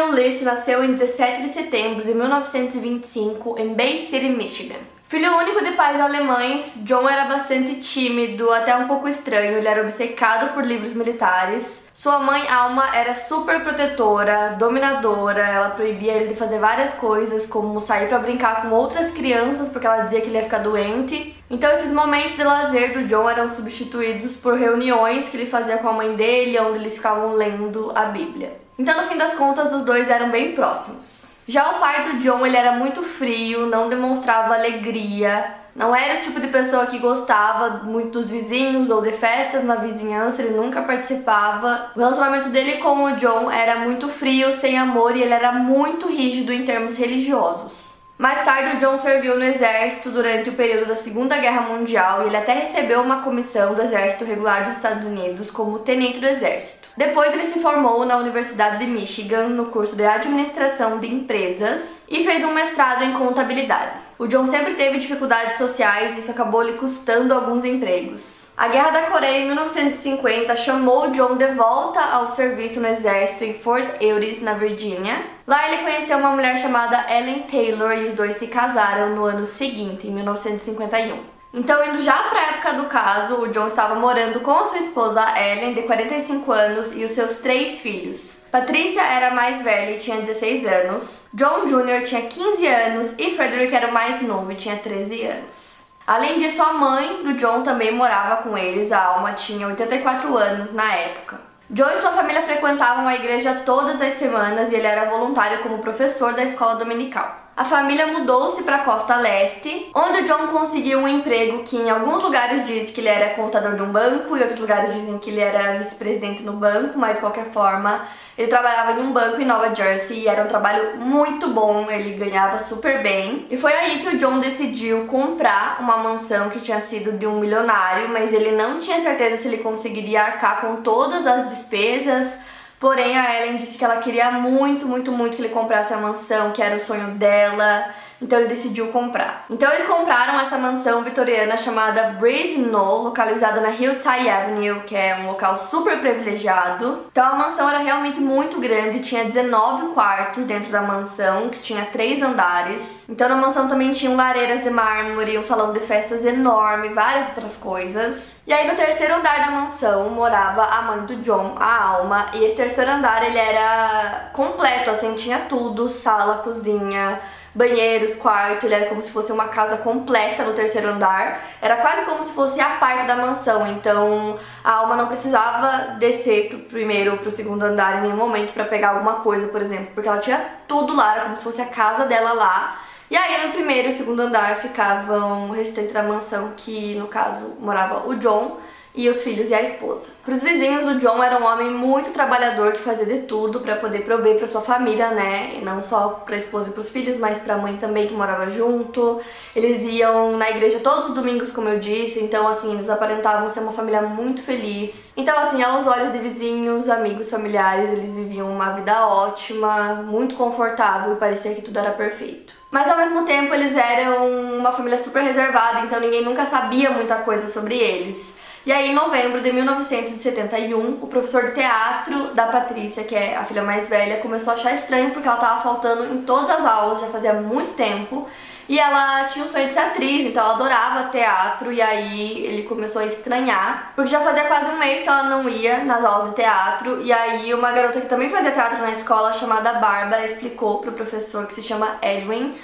Emil List nasceu em 17 de setembro de 1925 em Bay City, Michigan. Filho único de pais alemães, John era bastante tímido, até um pouco estranho. Ele era obcecado por livros militares. Sua mãe, Alma, era super protetora, dominadora. Ela proibia ele de fazer várias coisas, como sair para brincar com outras crianças, porque ela dizia que ele ia ficar doente. Então, esses momentos de lazer do John eram substituídos por reuniões que ele fazia com a mãe dele, onde eles ficavam lendo a Bíblia. Então, no fim das contas, os dois eram bem próximos. Já o pai do John, ele era muito frio, não demonstrava alegria, não era o tipo de pessoa que gostava muito dos vizinhos ou de festas na vizinhança, ele nunca participava. O relacionamento dele com o John era muito frio, sem amor e ele era muito rígido em termos religiosos. Mais tarde, John serviu no exército durante o período da Segunda Guerra Mundial e ele até recebeu uma comissão do Exército Regular dos Estados Unidos como tenente do exército. Depois, ele se formou na Universidade de Michigan no curso de Administração de Empresas e fez um mestrado em contabilidade. O John sempre teve dificuldades sociais e isso acabou lhe custando alguns empregos. A Guerra da Coreia em 1950 chamou John de volta ao serviço no exército em Fort Eries, na Virgínia. Lá ele conheceu uma mulher chamada Ellen Taylor e os dois se casaram no ano seguinte, em 1951. Então, indo já para a época do caso, o John estava morando com sua esposa Ellen, de 45 anos, e os seus três filhos. Patrícia era mais velha e tinha 16 anos, John Jr. tinha 15 anos e Frederick era o mais novo e tinha 13 anos. Além disso, a mãe do John também morava com eles, a Alma tinha 84 anos na época. John e sua família frequentavam a igreja todas as semanas e ele era voluntário como professor da escola dominical. A família mudou-se para a costa leste, onde o John conseguiu um emprego que em alguns lugares diz que ele era contador de um banco e outros lugares dizem que ele era vice-presidente no banco, mas de qualquer forma ele trabalhava em um banco em Nova Jersey e era um trabalho muito bom, ele ganhava super bem. E foi aí que o John decidiu comprar uma mansão que tinha sido de um milionário, mas ele não tinha certeza se ele conseguiria arcar com todas as despesas. Porém, a Ellen disse que ela queria muito, muito, muito que ele comprasse a mansão, que era o sonho dela. Então ele decidiu comprar. Então eles compraram essa mansão vitoriana chamada Breeze Knoll, localizada na Hillside Avenue, que é um local super privilegiado. Então a mansão era realmente muito grande, tinha 19 quartos dentro da mansão, que tinha três andares. Então na mansão também tinham lareiras de mármore, um salão de festas enorme, várias outras coisas. E aí no terceiro andar da mansão morava a mãe do John, a Alma, e esse terceiro andar ele era completo, assim, tinha tudo, sala, cozinha, banheiros, quarto, ele era como se fosse uma casa completa no terceiro andar. Era quase como se fosse a parte da mansão, então a Alma não precisava descer pro primeiro ou pro segundo andar em nenhum momento para pegar alguma coisa, por exemplo, porque ela tinha tudo lá, era como se fosse a casa dela lá. E aí no primeiro e segundo andar ficavam o restante da mansão, que no caso morava o John e os filhos e a esposa. Para os vizinhos, o John era um homem muito trabalhador que fazia de tudo para poder prover para sua família, né? E não só para a esposa e para os filhos, mas para a mãe também que morava junto. Eles iam na igreja todos os domingos, como eu disse, então assim, eles aparentavam ser uma família muito feliz. Então assim, aos olhos de vizinhos, amigos, familiares, eles viviam uma vida ótima, muito confortável e parecia que tudo era perfeito. Mas ao mesmo tempo, eles eram uma família super reservada, então ninguém nunca sabia muita coisa sobre eles. E aí, em novembro de 1971, o professor de teatro da Patrícia, que é a filha mais velha, começou a achar estranho porque ela estava faltando em todas as aulas, já fazia muito tempo. E ela tinha o sonho de ser atriz, então ela adorava teatro, e aí ele começou a estranhar, porque já fazia quase um mês que ela não ia nas aulas de teatro, e aí uma garota que também fazia teatro na escola, chamada Bárbara, explicou pro professor que se chama Edwin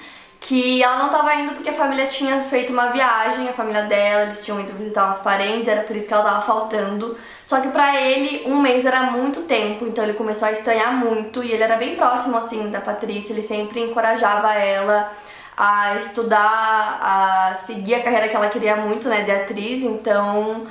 que ela não estava indo porque a família tinha feito uma viagem, a família dela, eles tinham ido visitar uns parentes, era por isso que ela estava faltando. Só que para ele, um mês era muito tempo, então ele começou a estranhar muito e ele era bem próximo assim da Patrícia, ele sempre encorajava ela a estudar, a seguir a carreira que ela queria muito, né, de atriz, então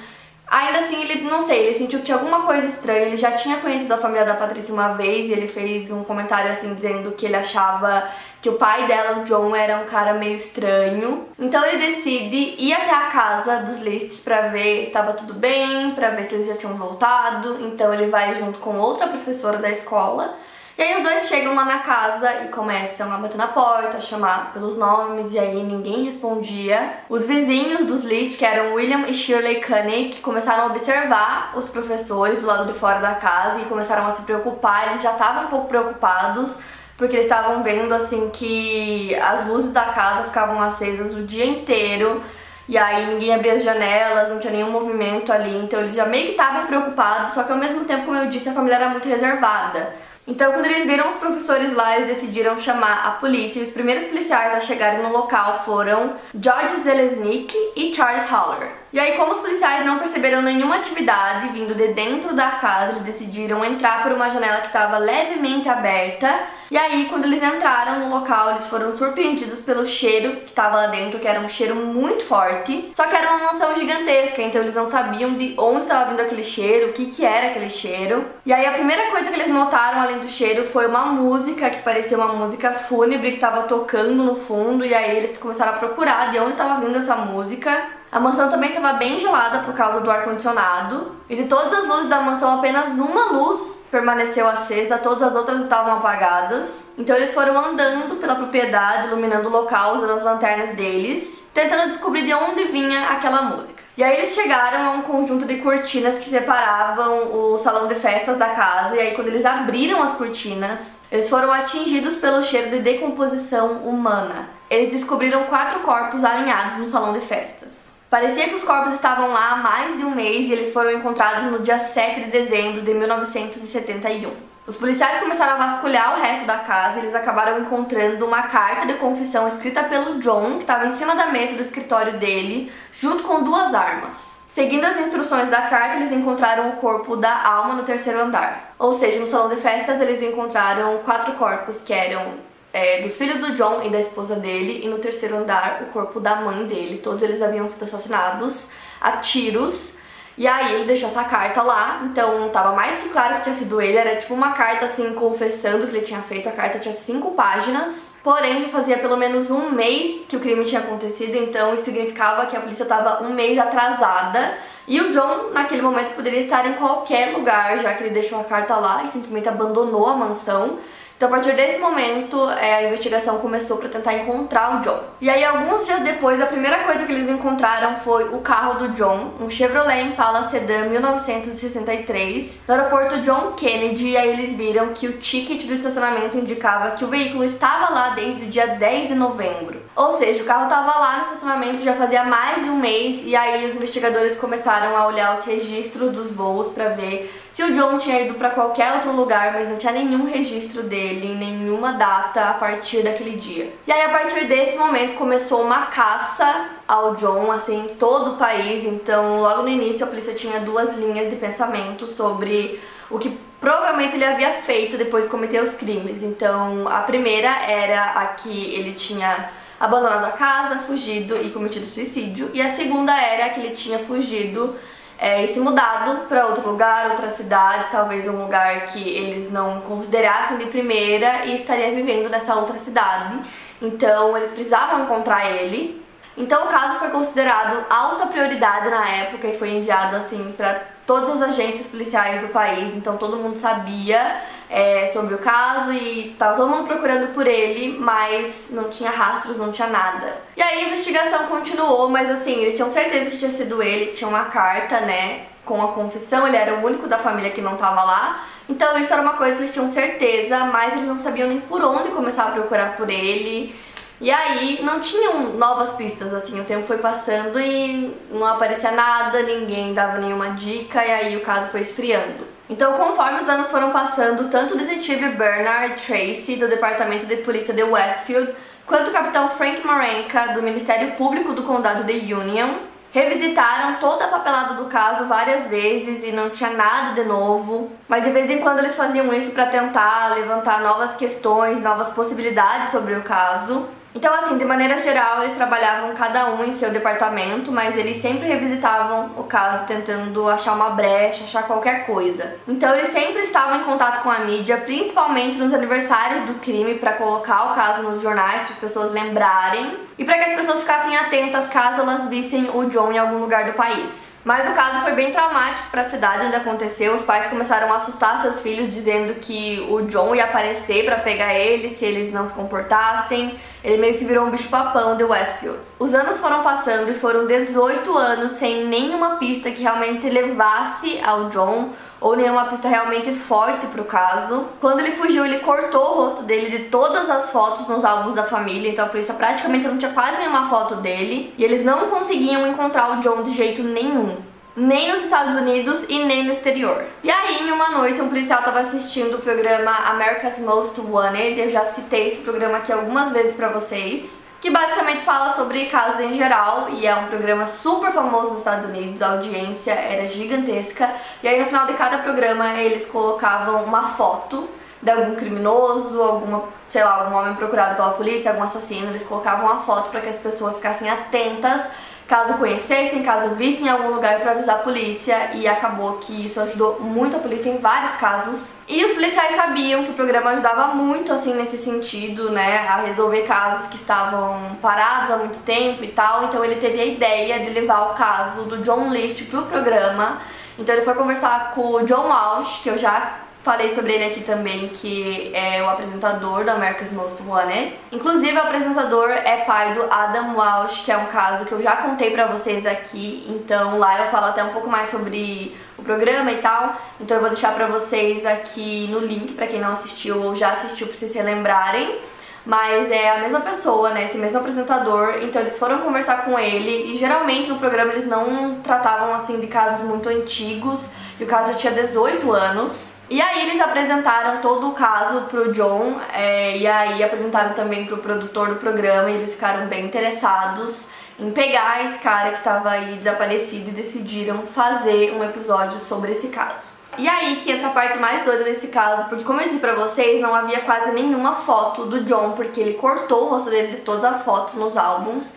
Ainda assim, ele, não sei, ele sentiu que tinha alguma coisa estranha. Ele já tinha conhecido a família da Patrícia uma vez e ele fez um comentário assim dizendo que ele achava que o pai dela, o John, era um cara meio estranho. Então ele decide ir até a casa dos Lists para ver se estava tudo bem, para ver se eles já tinham voltado. Então ele vai junto com outra professora da escola e aí os dois chegam lá na casa e começam a bater na porta, a chamar pelos nomes, e aí ninguém respondia. Os vizinhos dos List, que eram William e Shirley Koenig, começaram a observar os professores do lado de fora da casa e começaram a se preocupar. Eles já estavam um pouco preocupados, porque eles estavam vendo assim que as luzes da casa ficavam acesas o dia inteiro. E aí ninguém abria as janelas, não tinha nenhum movimento ali, então eles já meio que estavam preocupados, só que ao mesmo tempo, como eu disse, a família era muito reservada. Então, quando eles viram os professores lá, eles decidiram chamar a polícia e os primeiros policiais a chegarem no local foram George Zelesnik e Charles Haller. E aí, como os policiais não perceberam nenhuma atividade vindo de dentro da casa, eles decidiram entrar por uma janela que estava levemente aberta. E aí, quando eles entraram no local, eles foram surpreendidos pelo cheiro que estava lá dentro, que era um cheiro muito forte. Só que era uma mansão gigantesca, então eles não sabiam de onde estava vindo aquele cheiro, o que, que era aquele cheiro. E aí, a primeira coisa que eles notaram, além do cheiro, foi uma música que parecia uma música fúnebre que estava tocando no fundo. E aí, eles começaram a procurar de onde estava vindo essa música. A mansão também estava bem gelada por causa do ar-condicionado. E de todas as luzes da mansão, apenas uma luz permaneceu acesa, todas as outras estavam apagadas. Então eles foram andando pela propriedade, iluminando o local, usando as lanternas deles, tentando descobrir de onde vinha aquela música. E aí eles chegaram a um conjunto de cortinas que separavam o salão de festas da casa, e aí quando eles abriram as cortinas, eles foram atingidos pelo cheiro de decomposição humana. Eles descobriram quatro corpos alinhados no salão de festas. Parecia que os corpos estavam lá há mais de um mês e eles foram encontrados no dia 7 de dezembro de 1971. Os policiais começaram a vasculhar o resto da casa e eles acabaram encontrando uma carta de confissão escrita pelo John, que estava em cima da mesa do escritório dele, junto com duas armas. Seguindo as instruções da carta, eles encontraram o corpo da alma no terceiro andar. Ou seja, no salão de festas, eles encontraram quatro corpos que eram é, dos filhos do John e da esposa dele, e no terceiro andar o corpo da mãe dele. Todos eles haviam sido assassinados a tiros. E aí ele deixou essa carta lá, então tava mais que claro que tinha sido ele, era tipo uma carta assim confessando que ele tinha feito, a carta tinha cinco páginas, porém já fazia pelo menos um mês que o crime tinha acontecido, então isso significava que a polícia estava um mês atrasada e o John naquele momento poderia estar em qualquer lugar, já que ele deixou a carta lá e simplesmente abandonou a mansão. Então, a partir desse momento, é, a investigação começou para tentar encontrar o John. E aí, alguns dias depois, a primeira coisa que eles encontraram foi o carro do John, um Chevrolet Impala Sedan 1963, no aeroporto John Kennedy. E aí, eles viram que o ticket do estacionamento indicava que o veículo estava lá desde o dia 10 de novembro. Ou seja, o carro estava lá no estacionamento já fazia mais de um mês. E aí, os investigadores começaram a olhar os registros dos voos para ver se o John tinha ido para qualquer outro lugar, mas não tinha nenhum registro dele, nenhuma data a partir daquele dia. E aí a partir desse momento começou uma caça ao John, assim, em todo o país. Então, logo no início a polícia tinha duas linhas de pensamento sobre o que provavelmente ele havia feito depois de cometer os crimes. Então, a primeira era a que ele tinha abandonado a casa, fugido e cometido suicídio, e a segunda era que ele tinha fugido é, e se mudado para outro lugar, outra cidade, talvez um lugar que eles não considerassem de primeira e estaria vivendo nessa outra cidade. Então eles precisavam encontrar ele. Então o caso foi considerado alta prioridade na época e foi enviado assim para todas as agências policiais do país. Então todo mundo sabia é, sobre o caso e tava todo mundo procurando por ele, mas não tinha rastros, não tinha nada. E aí a investigação continuou, mas assim, eles tinham certeza que tinha sido ele, tinha uma carta, né, com a confissão, ele era o único da família que não tava lá. Então isso era uma coisa que eles tinham certeza, mas eles não sabiam nem por onde começar a procurar por ele. E aí não tinham novas pistas, assim, o tempo foi passando e não aparecia nada, ninguém dava nenhuma dica e aí o caso foi esfriando. Então, conforme os anos foram passando, tanto o detetive Bernard Tracy, do Departamento de Polícia de Westfield, quanto o capitão Frank Marenka, do Ministério Público do Condado de Union, revisitaram toda a papelada do caso várias vezes e não tinha nada de novo. Mas de vez em quando eles faziam isso para tentar levantar novas questões, novas possibilidades sobre o caso. Então, assim, de maneira geral, eles trabalhavam cada um em seu departamento, mas eles sempre revisitavam o caso tentando achar uma brecha, achar qualquer coisa. Então, eles sempre estavam em contato com a mídia, principalmente nos aniversários do crime, para colocar o caso nos jornais, para as pessoas lembrarem e para que as pessoas ficassem atentas caso elas vissem o John em algum lugar do país. Mas o caso foi bem traumático para a cidade onde aconteceu. Os pais começaram a assustar seus filhos dizendo que o John ia aparecer para pegar eles se eles não se comportassem. Ele meio que virou um bicho-papão de Westfield. Os anos foram passando e foram 18 anos sem nenhuma pista que realmente levasse ao John ou nenhuma pista realmente forte pro caso. Quando ele fugiu, ele cortou o rosto dele de todas as fotos nos álbuns da família, então a polícia praticamente não tinha quase nenhuma foto dele, e eles não conseguiam encontrar o John de jeito nenhum. Nem nos Estados Unidos e nem no exterior. E aí, em uma noite, um policial estava assistindo o programa America's Most Wanted. Eu já citei esse programa aqui algumas vezes para vocês que basicamente fala sobre casos em geral e é um programa super famoso nos Estados Unidos, a audiência era gigantesca. E aí no final de cada programa eles colocavam uma foto de algum criminoso, alguma, sei lá, algum homem procurado pela polícia, algum assassino, eles colocavam uma foto para que as pessoas ficassem atentas caso conhecessem, caso vissem em algum lugar para avisar a polícia e acabou que isso ajudou muito a polícia em vários casos. E os policiais sabiam que o programa ajudava muito assim nesse sentido, né, a resolver casos que estavam parados há muito tempo e tal. Então ele teve a ideia de levar o caso do John List pro programa. Então ele foi conversar com o John Walsh, que eu já Falei sobre ele aqui também, que é o apresentador do America's Most Wanted. Inclusive, o apresentador é pai do Adam Walsh, que é um caso que eu já contei pra vocês aqui. Então, lá eu falo até um pouco mais sobre o programa e tal. Então, eu vou deixar pra vocês aqui no link, pra quem não assistiu ou já assistiu, pra vocês se lembrarem mas é a mesma pessoa, né? Esse mesmo apresentador. Então eles foram conversar com ele e geralmente no programa eles não tratavam assim de casos muito antigos. E o caso tinha 18 anos. E aí eles apresentaram todo o caso pro John é, e aí apresentaram também pro produtor do programa e eles ficaram bem interessados em pegar esse cara que estava aí desaparecido e decidiram fazer um episódio sobre esse caso. E aí que entra a parte mais doida desse caso, porque como eu disse pra vocês, não havia quase nenhuma foto do John, porque ele cortou o rosto dele de todas as fotos nos álbuns.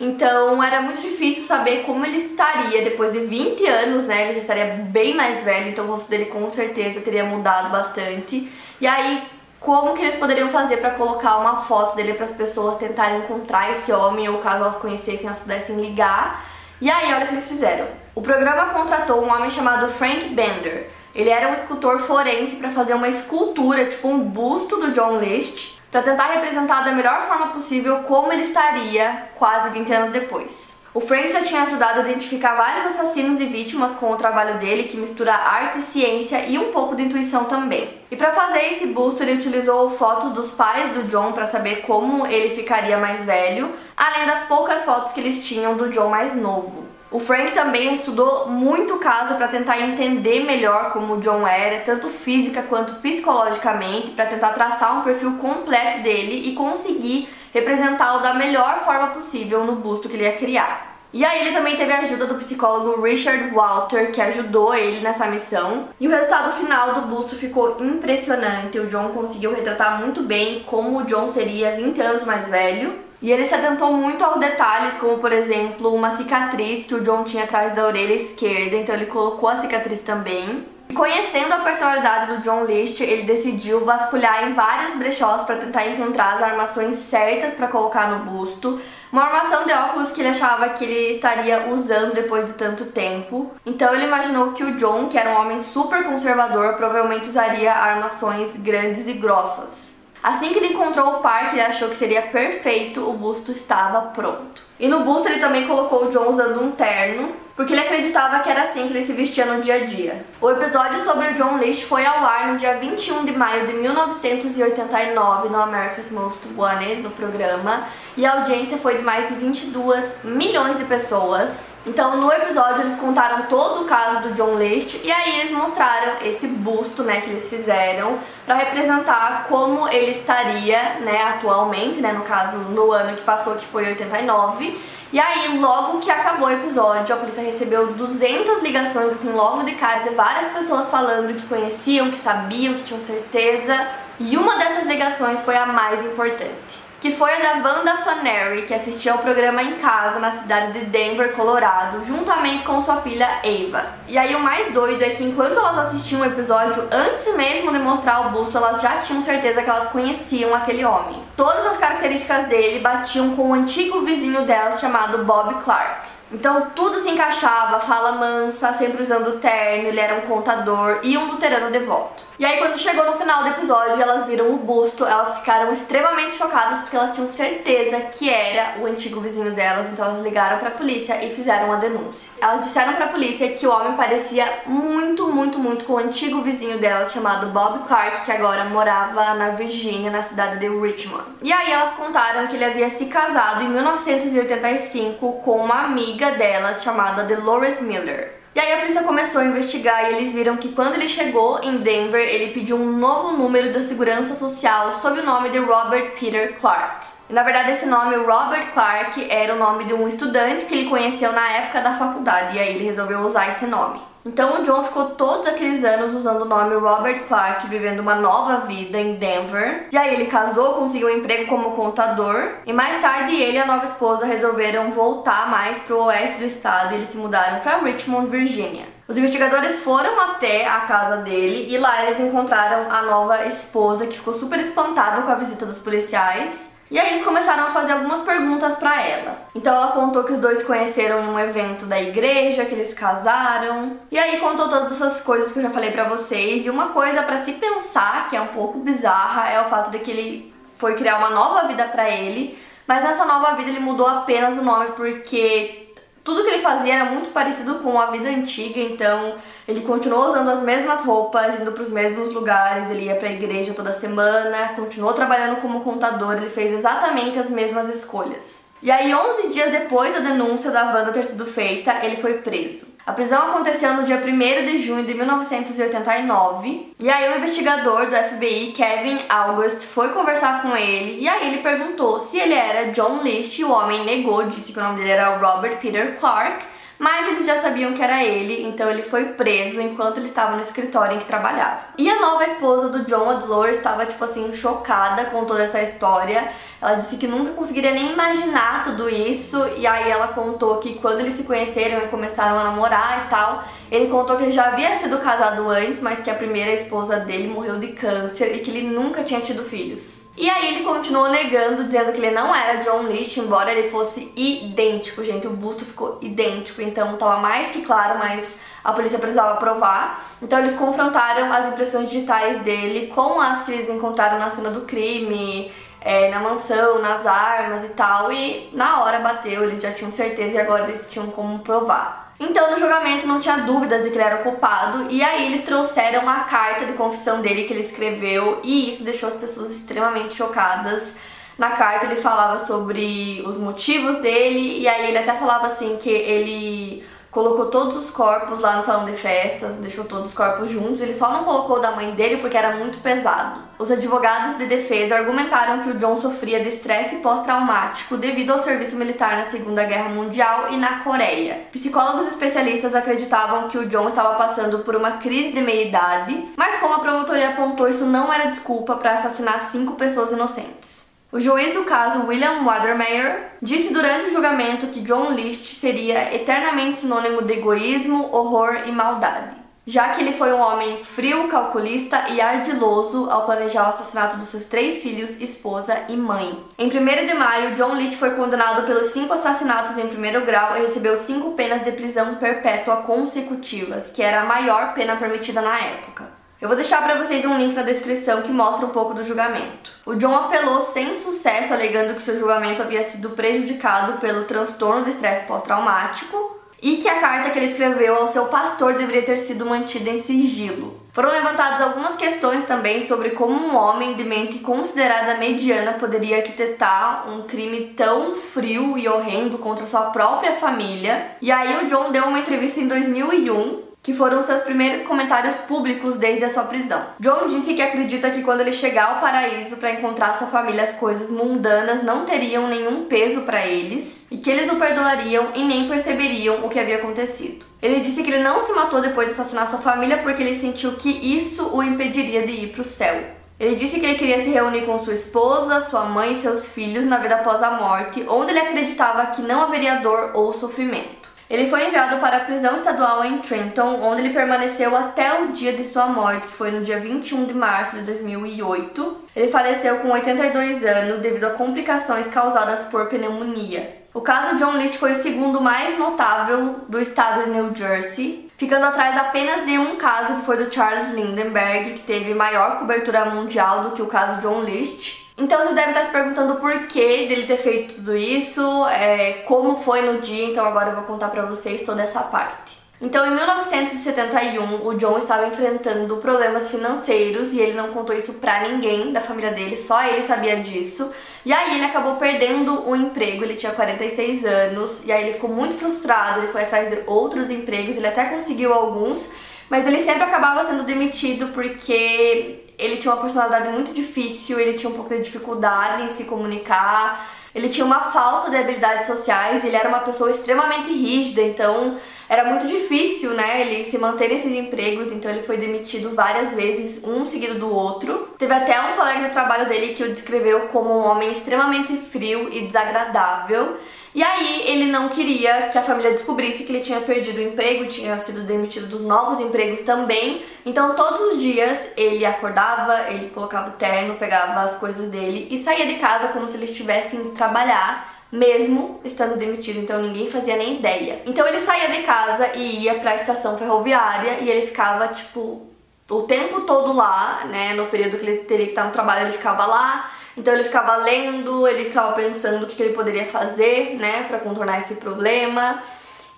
Então era muito difícil saber como ele estaria depois de 20 anos, né? Ele já estaria bem mais velho, então o rosto dele com certeza teria mudado bastante. E aí, como que eles poderiam fazer para colocar uma foto dele para as pessoas tentarem encontrar esse homem ou caso elas conhecessem, elas pudessem ligar? E aí, olha o que eles fizeram. O programa contratou um homem chamado Frank Bender. Ele era um escultor forense para fazer uma escultura, tipo um busto do John List, para tentar representar da melhor forma possível como ele estaria quase 20 anos depois. O Frank já tinha ajudado a identificar vários assassinos e vítimas com o trabalho dele, que mistura arte ciência e um pouco de intuição também. E para fazer esse busto, ele utilizou fotos dos pais do John para saber como ele ficaria mais velho, além das poucas fotos que eles tinham do John mais novo. O Frank também estudou muito o caso para tentar entender melhor como o John era, tanto física quanto psicologicamente, para tentar traçar um perfil completo dele e conseguir representá-lo da melhor forma possível no busto que ele ia criar. E aí ele também teve a ajuda do psicólogo Richard Walter, que ajudou ele nessa missão. E o resultado final do busto ficou impressionante. O John conseguiu retratar muito bem como o John seria 20 anos mais velho. E ele se atentou muito aos detalhes, como por exemplo uma cicatriz que o John tinha atrás da orelha esquerda, então ele colocou a cicatriz também. Conhecendo a personalidade do John List, ele decidiu vasculhar em vários brechós para tentar encontrar as armações certas para colocar no busto. Uma armação de óculos que ele achava que ele estaria usando depois de tanto tempo. Então ele imaginou que o John, que era um homem super conservador, provavelmente usaria armações grandes e grossas. Assim que ele encontrou o par que ele achou que seria perfeito, o busto estava pronto. E no busto ele também colocou o John usando um terno, porque ele acreditava que era assim que ele se vestia no dia a dia. O episódio sobre o John List foi ao ar no dia 21 de maio de 1989 no America's Most Wanted, no programa, e a audiência foi de mais de 22 milhões de pessoas. Então, no episódio eles contaram todo o caso do John List e aí eles mostraram esse busto, né, que eles fizeram para representar como ele estaria, né, atualmente, né, no caso no ano que passou que foi 89 e aí, logo que acabou o episódio, a polícia recebeu 200 ligações, assim, logo de cara, de várias pessoas falando que conheciam, que sabiam, que tinham certeza. E uma dessas ligações foi a mais importante que foi a da Wanda Flannery, que assistia ao programa em casa na cidade de Denver, Colorado, juntamente com sua filha Ava. E aí o mais doido é que enquanto elas assistiam o episódio, antes mesmo de mostrar o busto, elas já tinham certeza que elas conheciam aquele homem. Todas as características dele batiam com o antigo vizinho delas chamado Bob Clark. Então tudo se encaixava, fala mansa, sempre usando terno, ele era um contador e um luterano devoto. E aí quando chegou no final do episódio, elas viram o busto, elas ficaram extremamente chocadas porque elas tinham certeza que era o antigo vizinho delas, então elas ligaram para a polícia e fizeram a denúncia. Elas disseram para a polícia que o homem parecia muito, muito, muito com o antigo vizinho delas chamado Bob Clark, que agora morava na Virgínia, na cidade de Richmond. E aí elas contaram que ele havia se casado em 1985 com uma amiga delas chamada Dolores Miller. E aí a polícia começou a investigar e eles viram que quando ele chegou em Denver, ele pediu um novo número da segurança social sob o nome de Robert Peter Clark. E na verdade esse nome, Robert Clark, era o nome de um estudante que ele conheceu na época da faculdade, e aí ele resolveu usar esse nome. Então o John ficou todos aqueles anos usando o nome Robert Clark, vivendo uma nova vida em Denver. E aí ele casou, conseguiu um emprego como contador. E mais tarde ele e a nova esposa resolveram voltar mais para o oeste do estado e eles se mudaram para Richmond, Virginia. Os investigadores foram até a casa dele e lá eles encontraram a nova esposa que ficou super espantada com a visita dos policiais e aí eles começaram a fazer algumas perguntas para ela. Então ela contou que os dois conheceram em um evento da igreja, que eles casaram. E aí contou todas essas coisas que eu já falei para vocês. E uma coisa para se pensar que é um pouco bizarra é o fato de que ele foi criar uma nova vida para ele, mas nessa nova vida ele mudou apenas o nome porque tudo que ele fazia era muito parecido com a vida antiga, então ele continuou usando as mesmas roupas, indo para os mesmos lugares, ele ia para a igreja toda semana, continuou trabalhando como contador, ele fez exatamente as mesmas escolhas. E aí, 11 dias depois da denúncia da Wanda ter sido feita, ele foi preso. A prisão aconteceu no dia 1 de junho de 1989. E aí o investigador do FBI, Kevin August, foi conversar com ele e aí ele perguntou se ele era John List e o homem negou, disse que o nome dele era Robert Peter Clark, mas eles já sabiam que era ele, então ele foi preso enquanto ele estava no escritório em que trabalhava. E a nova esposa do John, a Dolores, estava tipo assim chocada com toda essa história. Ela disse que nunca conseguiria nem imaginar tudo isso, e aí ela contou que quando eles se conheceram e começaram a namorar e tal, ele contou que ele já havia sido casado antes, mas que a primeira esposa dele morreu de câncer e que ele nunca tinha tido filhos. E aí ele continuou negando, dizendo que ele não era John List, embora ele fosse idêntico, gente, o busto ficou idêntico, então tava mais que claro, mas a polícia precisava provar. Então eles confrontaram as impressões digitais dele com as que eles encontraram na cena do crime, é, na mansão, nas armas e tal, e na hora bateu, eles já tinham certeza e agora eles tinham como provar. Então, no julgamento não tinha dúvidas de que ele era o culpado, e aí eles trouxeram a carta de confissão dele que ele escreveu, e isso deixou as pessoas extremamente chocadas. Na carta ele falava sobre os motivos dele, e aí ele até falava assim que ele colocou todos os corpos lá no salão de festas, deixou todos os corpos juntos, ele só não colocou da mãe dele porque era muito pesado. Os advogados de defesa argumentaram que o John sofria de estresse pós-traumático devido ao serviço militar na Segunda Guerra Mundial e na Coreia. Psicólogos especialistas acreditavam que o John estava passando por uma crise de meia-idade, mas como a promotoria apontou, isso não era desculpa para assassinar cinco pessoas inocentes. O juiz do caso, William Watermeyer, disse durante o julgamento que John List seria eternamente sinônimo de egoísmo, horror e maldade. já que ele foi um homem frio, calculista e ardiloso ao planejar o assassinato dos seus três filhos, esposa e mãe. Em 1 de maio, John Leach foi condenado pelos cinco assassinatos em primeiro grau e recebeu cinco penas de prisão perpétua consecutivas, que era a maior pena permitida na época. Eu vou deixar para vocês um link na descrição que mostra um pouco do julgamento. O John apelou sem sucesso, alegando que seu julgamento havia sido prejudicado pelo transtorno do estresse pós-traumático e que a carta que ele escreveu ao seu pastor deveria ter sido mantida em sigilo. Foram levantadas algumas questões também sobre como um homem de mente considerada mediana poderia arquitetar um crime tão frio e horrendo contra sua própria família. E aí o John deu uma entrevista em 2001 que foram seus primeiros comentários públicos desde a sua prisão. John disse que acredita que quando ele chegar ao paraíso para encontrar sua família, as coisas mundanas não teriam nenhum peso para eles e que eles o perdoariam e nem perceberiam o que havia acontecido. Ele disse que ele não se matou depois de assassinar sua família porque ele sentiu que isso o impediria de ir para o céu. Ele disse que ele queria se reunir com sua esposa, sua mãe e seus filhos na vida após a morte, onde ele acreditava que não haveria dor ou sofrimento. Ele foi enviado para a prisão estadual em Trenton, onde ele permaneceu até o dia de sua morte, que foi no dia 21 de março de 2008. Ele faleceu com 82 anos devido a complicações causadas por pneumonia. O caso John Leach foi o segundo mais notável do estado de New Jersey, ficando atrás apenas de um caso que foi do Charles Lindenberg, que teve maior cobertura mundial do que o caso John Leach. Então vocês devem estar se perguntando por que dele ter feito tudo isso, é, como foi no dia, então agora eu vou contar pra vocês toda essa parte. Então, em 1971, o John estava enfrentando problemas financeiros e ele não contou isso pra ninguém da família dele, só ele sabia disso. E aí ele acabou perdendo o emprego, ele tinha 46 anos, e aí ele ficou muito frustrado, ele foi atrás de outros empregos, ele até conseguiu alguns, mas ele sempre acabava sendo demitido porque ele tinha uma personalidade muito difícil, ele tinha um pouco de dificuldade em se comunicar, ele tinha uma falta de habilidades sociais, ele era uma pessoa extremamente rígida, então era muito difícil, né, ele se manter nesses empregos, então ele foi demitido várias vezes, um seguido do outro. Teve até um colega de trabalho dele que o descreveu como um homem extremamente frio e desagradável. E aí ele não queria que a família descobrisse que ele tinha perdido o emprego, tinha sido demitido dos novos empregos também. Então todos os dias ele acordava, ele colocava o terno, pegava as coisas dele e saía de casa como se ele estivesse indo trabalhar mesmo estando demitido, então ninguém fazia nem ideia. Então ele saía de casa e ia para a estação ferroviária e ele ficava tipo o tempo todo lá, né? No período que ele teria que estar no trabalho, ele ficava lá então ele ficava lendo, ele ficava pensando o que, ele poderia fazer, né, para contornar esse problema.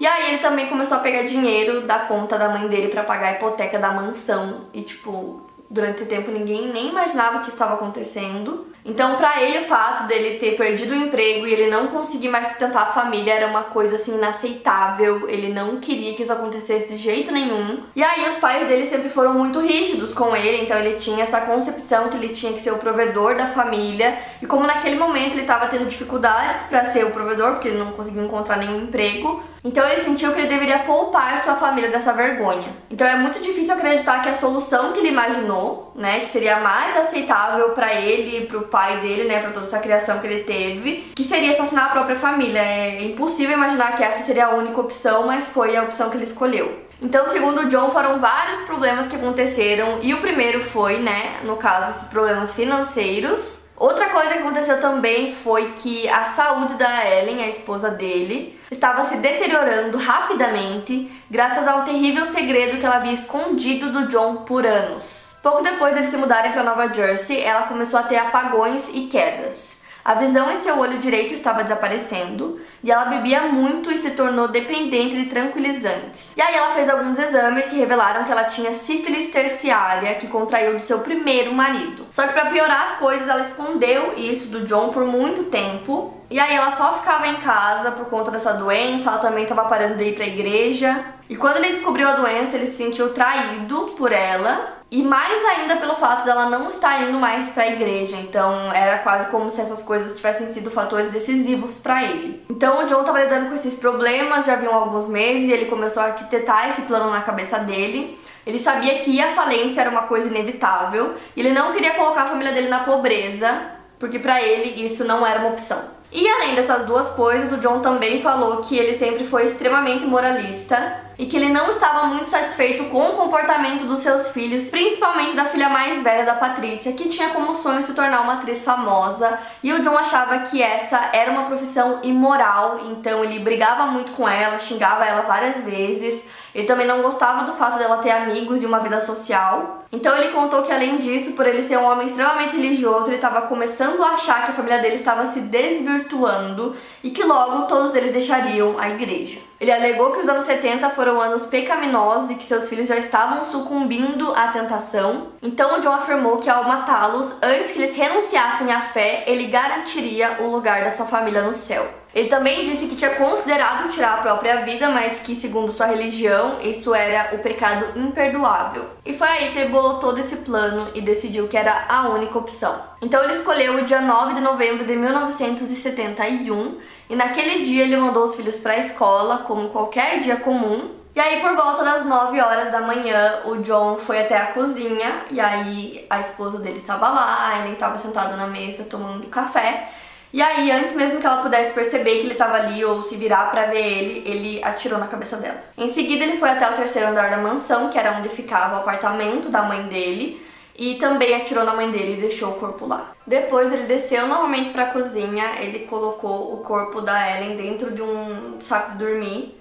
E aí ele também começou a pegar dinheiro da conta da mãe dele para pagar a hipoteca da mansão. E tipo, durante esse tempo ninguém nem imaginava o que estava acontecendo. Então, para ele, o fato dele ter perdido o emprego e ele não conseguir mais sustentar a família era uma coisa assim inaceitável. Ele não queria que isso acontecesse de jeito nenhum. E aí, os pais dele sempre foram muito rígidos com ele, então ele tinha essa concepção que ele tinha que ser o provedor da família. E como naquele momento ele estava tendo dificuldades para ser o provedor, porque ele não conseguia encontrar nenhum emprego, então ele sentiu que ele deveria poupar sua família dessa vergonha. Então é muito difícil acreditar que a solução que ele imaginou, né, que seria mais aceitável para ele e pro pai dele, né, para toda essa criação que ele teve, que seria assassinar a própria família. É impossível imaginar que essa seria a única opção, mas foi a opção que ele escolheu. Então, segundo o John, foram vários problemas que aconteceram e o primeiro foi, né, no caso, esses problemas financeiros Outra coisa que aconteceu também foi que a saúde da Ellen, a esposa dele, estava se deteriorando rapidamente graças a um terrível segredo que ela havia escondido do John por anos. Pouco depois de se mudarem para Nova Jersey, ela começou a ter apagões e quedas. A visão em seu olho direito estava desaparecendo e ela bebia muito e se tornou dependente de tranquilizantes. E aí ela fez alguns exames que revelaram que ela tinha sífilis terciária que contraiu do seu primeiro marido. Só que para piorar as coisas, ela escondeu isso do John por muito tempo. E aí ela só ficava em casa por conta dessa doença, ela também estava parando de ir para a igreja. E quando ele descobriu a doença, ele se sentiu traído por ela e mais ainda pelo fato dela não estar indo mais para a igreja, então era quase como se essas coisas tivessem sido fatores decisivos para ele. Então o John estava lidando com esses problemas já haviam alguns meses e ele começou a arquitetar esse plano na cabeça dele. Ele sabia que a falência era uma coisa inevitável e ele não queria colocar a família dele na pobreza, porque para ele isso não era uma opção. E além dessas duas coisas, o John também falou que ele sempre foi extremamente moralista e que ele não estava muito satisfeito com o comportamento dos seus filhos, principalmente da filha mais velha da Patrícia, que tinha como sonho se tornar uma atriz famosa, e o John achava que essa era uma profissão imoral, então ele brigava muito com ela, xingava ela várias vezes. Ele também não gostava do fato dela ter amigos e uma vida social. Então ele contou que além disso, por ele ser um homem extremamente religioso, ele estava começando a achar que a família dele estava se desvirtuando e que logo todos eles deixariam a igreja. Ele alegou que os anos 70 foram anos pecaminosos e que seus filhos já estavam sucumbindo à tentação. Então, John afirmou que ao matá-los, antes que eles renunciassem à fé, ele garantiria o lugar da sua família no céu. Ele também disse que tinha considerado tirar a própria vida, mas que, segundo sua religião, isso era o pecado imperdoável. E foi aí que ele bolou todo esse plano e decidiu que era a única opção. Então ele escolheu o dia 9 de novembro de 1971 e naquele dia ele mandou os filhos para a escola, como qualquer dia comum. E aí, por volta das 9 horas da manhã, o John foi até a cozinha e aí a esposa dele estava lá, ele estava sentada na mesa tomando café. E aí, antes mesmo que ela pudesse perceber que ele estava ali ou se virar para ver ele, ele atirou na cabeça dela. Em seguida, ele foi até o terceiro andar da mansão, que era onde ficava o apartamento da mãe dele, e também atirou na mãe dele e deixou o corpo lá. Depois ele desceu novamente para a cozinha, ele colocou o corpo da Ellen dentro de um saco de dormir.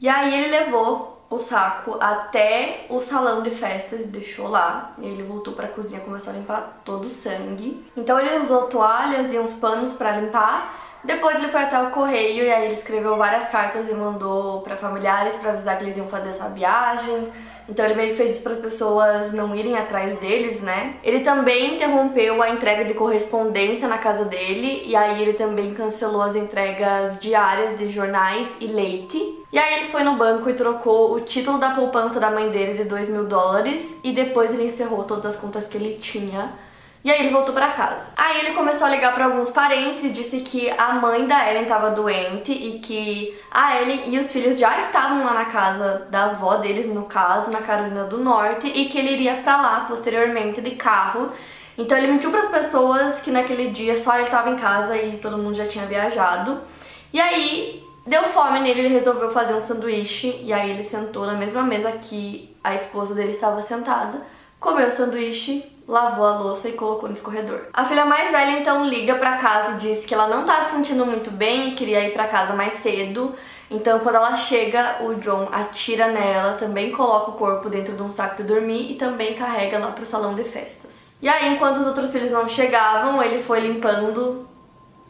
E aí ele levou o saco até o salão de festas e deixou lá. Ele voltou para a cozinha, começou a limpar todo o sangue. Então ele usou toalhas e uns panos para limpar. Depois ele foi até o correio e aí ele escreveu várias cartas e mandou para familiares para avisar que eles iam fazer essa viagem. Então ele meio que fez isso para as pessoas não irem atrás deles, né? Ele também interrompeu a entrega de correspondência na casa dele e aí ele também cancelou as entregas diárias de jornais e leite. E aí ele foi no banco e trocou o título da poupança da mãe dele de 2 mil dólares e depois ele encerrou todas as contas que ele tinha e aí ele voltou para casa. Aí ele começou a ligar para alguns parentes e disse que a mãe da Ellen estava doente e que a Ellen e os filhos já estavam lá na casa da avó deles, no caso, na Carolina do Norte, e que ele iria para lá posteriormente de carro. Então ele mentiu para as pessoas que naquele dia só ele estava em casa e todo mundo já tinha viajado. E aí deu fome nele, ele resolveu fazer um sanduíche e aí ele sentou na mesma mesa que a esposa dele estava sentada, comeu o sanduíche lavou a louça e colocou no escorredor. A filha mais velha então liga para casa e diz que ela não tá se sentindo muito bem e queria ir para casa mais cedo. Então, quando ela chega, o John atira nela, também coloca o corpo dentro de um saco de dormir e também carrega ela pro salão de festas. E aí, enquanto os outros filhos não chegavam, ele foi limpando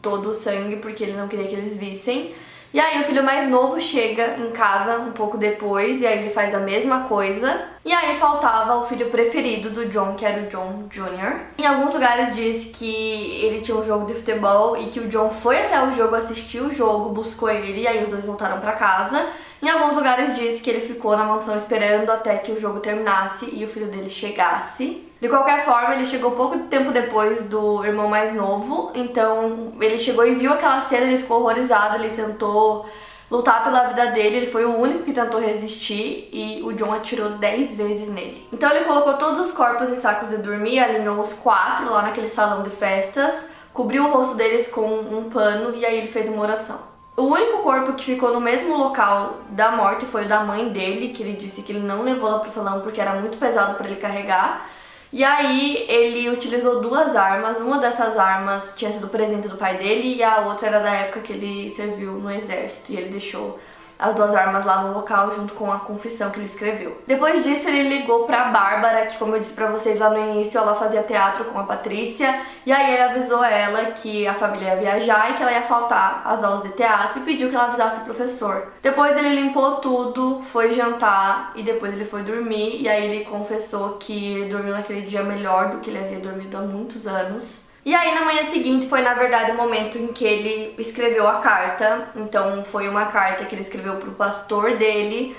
todo o sangue porque ele não queria que eles vissem. E aí o filho mais novo chega em casa um pouco depois e aí ele faz a mesma coisa. E aí faltava o filho preferido do John, que era o John Jr. Em alguns lugares diz que ele tinha um jogo de futebol e que o John foi até o jogo, assistiu o jogo, buscou ele e aí os dois voltaram para casa. Em alguns lugares diz que ele ficou na mansão esperando até que o jogo terminasse e o filho dele chegasse. De qualquer forma, ele chegou pouco tempo depois do irmão mais novo, então ele chegou e viu aquela cena, ele ficou horrorizado, ele tentou lutar pela vida dele, ele foi o único que tentou resistir e o John atirou 10 vezes nele. Então ele colocou todos os corpos em sacos de dormir, alinhou os quatro lá naquele salão de festas, cobriu o rosto deles com um pano e aí ele fez uma oração. O único corpo que ficou no mesmo local da morte foi o da mãe dele, que ele disse que ele não levou lá pro salão porque era muito pesado para ele carregar. E aí ele utilizou duas armas, uma dessas armas tinha sido presente do pai dele e a outra era da época que ele serviu no exército e ele deixou as duas armas lá no local junto com a confissão que ele escreveu. Depois disso, ele ligou pra Bárbara, que como eu disse pra vocês lá no início, ela fazia teatro com a Patrícia, e aí ele avisou ela que a família ia viajar e que ela ia faltar às aulas de teatro e pediu que ela avisasse o professor. Depois ele limpou tudo, foi jantar e depois ele foi dormir, e aí ele confessou que dormiu naquele dia melhor do que ele havia dormido há muitos anos. E aí na manhã seguinte foi na verdade o momento em que ele escreveu a carta. Então foi uma carta que ele escreveu pro pastor dele,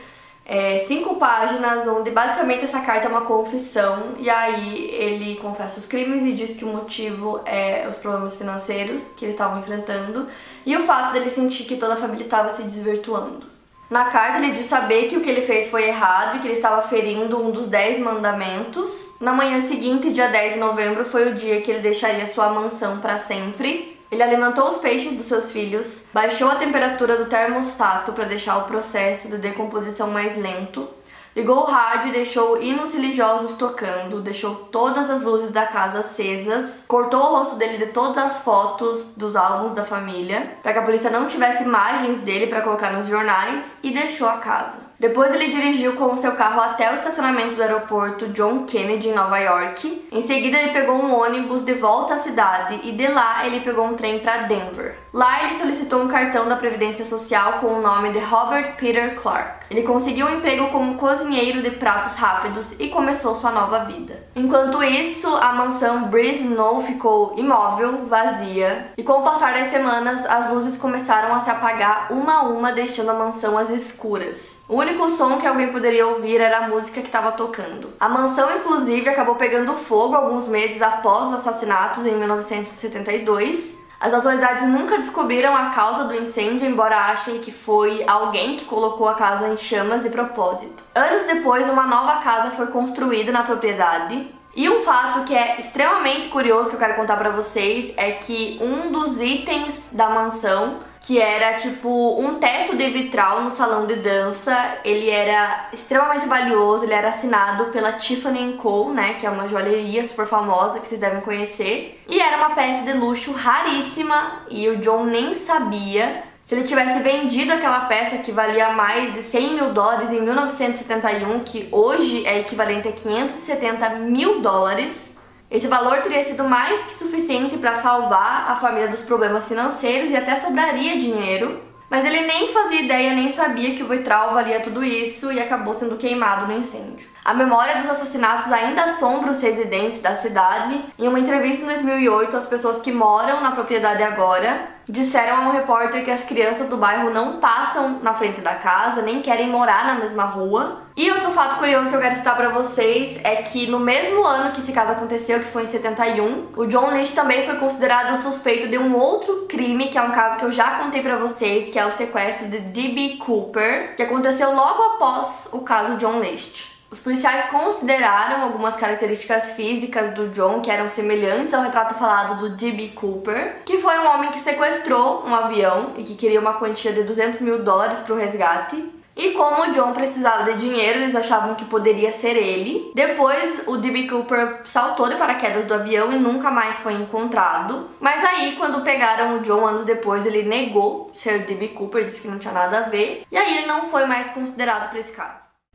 é, cinco páginas, onde basicamente essa carta é uma confissão. E aí ele confessa os crimes e diz que o motivo é os problemas financeiros que eles estavam enfrentando e o fato dele sentir que toda a família estava se desvirtuando. Na carta ele diz saber que o que ele fez foi errado e que ele estava ferindo um dos dez mandamentos. Na manhã seguinte, dia 10 de novembro, foi o dia que ele deixaria sua mansão para sempre. Ele alimentou os peixes dos seus filhos, baixou a temperatura do termostato para deixar o processo de decomposição mais lento Ligou o rádio e deixou hinos religiosos tocando, deixou todas as luzes da casa acesas, cortou o rosto dele de todas as fotos dos álbuns da família, para que a polícia não tivesse imagens dele para colocar nos jornais e deixou a casa. Depois ele dirigiu com o seu carro até o estacionamento do aeroporto John Kennedy em Nova York. Em seguida ele pegou um ônibus de volta à cidade e de lá ele pegou um trem para Denver. Lá ele solicitou um cartão da Previdência Social com o nome de Robert Peter Clark. Ele conseguiu um emprego como cozinheiro de pratos rápidos e começou sua nova vida. Enquanto isso, a mansão Breeze Knoll ficou imóvel, vazia, e com o passar das semanas, as luzes começaram a se apagar uma a uma, deixando a mansão às escuras. O único som que alguém poderia ouvir era a música que estava tocando. A mansão, inclusive, acabou pegando fogo alguns meses após os assassinatos em 1972. As autoridades nunca descobriram a causa do incêndio, embora achem que foi alguém que colocou a casa em chamas de propósito. Anos depois, uma nova casa foi construída na propriedade. E um fato que é extremamente curioso que eu quero contar para vocês é que um dos itens da mansão que era tipo um teto de vitral no salão de dança. Ele era extremamente valioso, ele era assinado pela Tiffany Co, né, que é uma joalheria super famosa que vocês devem conhecer. E era uma peça de luxo raríssima e o John nem sabia. Se ele tivesse vendido aquela peça que valia mais de 100 mil dólares em 1971, que hoje é equivalente a 570 mil dólares, esse valor teria sido mais que suficiente para salvar a família dos problemas financeiros e até sobraria dinheiro, mas ele nem fazia ideia nem sabia que o vitral valia tudo isso e acabou sendo queimado no incêndio. A memória dos assassinatos ainda assombra os residentes da cidade. Em uma entrevista em 2008, as pessoas que moram na propriedade agora disseram a um repórter que as crianças do bairro não passam na frente da casa, nem querem morar na mesma rua. E outro fato curioso que eu quero citar para vocês é que no mesmo ano que esse caso aconteceu, que foi em 71, o John Lynch também foi considerado suspeito de um outro crime, que é um caso que eu já contei para vocês, que é o sequestro de D.B. Cooper, que aconteceu logo após o caso John Lynch. Os policiais consideraram algumas características físicas do John que eram semelhantes ao retrato falado do D.B. Cooper, que foi um homem que sequestrou um avião e que queria uma quantia de 200 mil dólares para o resgate. E como o John precisava de dinheiro, eles achavam que poderia ser ele. Depois, o D.B. Cooper saltou de paraquedas do avião e nunca mais foi encontrado. Mas aí, quando pegaram o John anos depois, ele negou ser D.B. Cooper, disse que não tinha nada a ver. E aí ele não foi mais considerado para esse caso.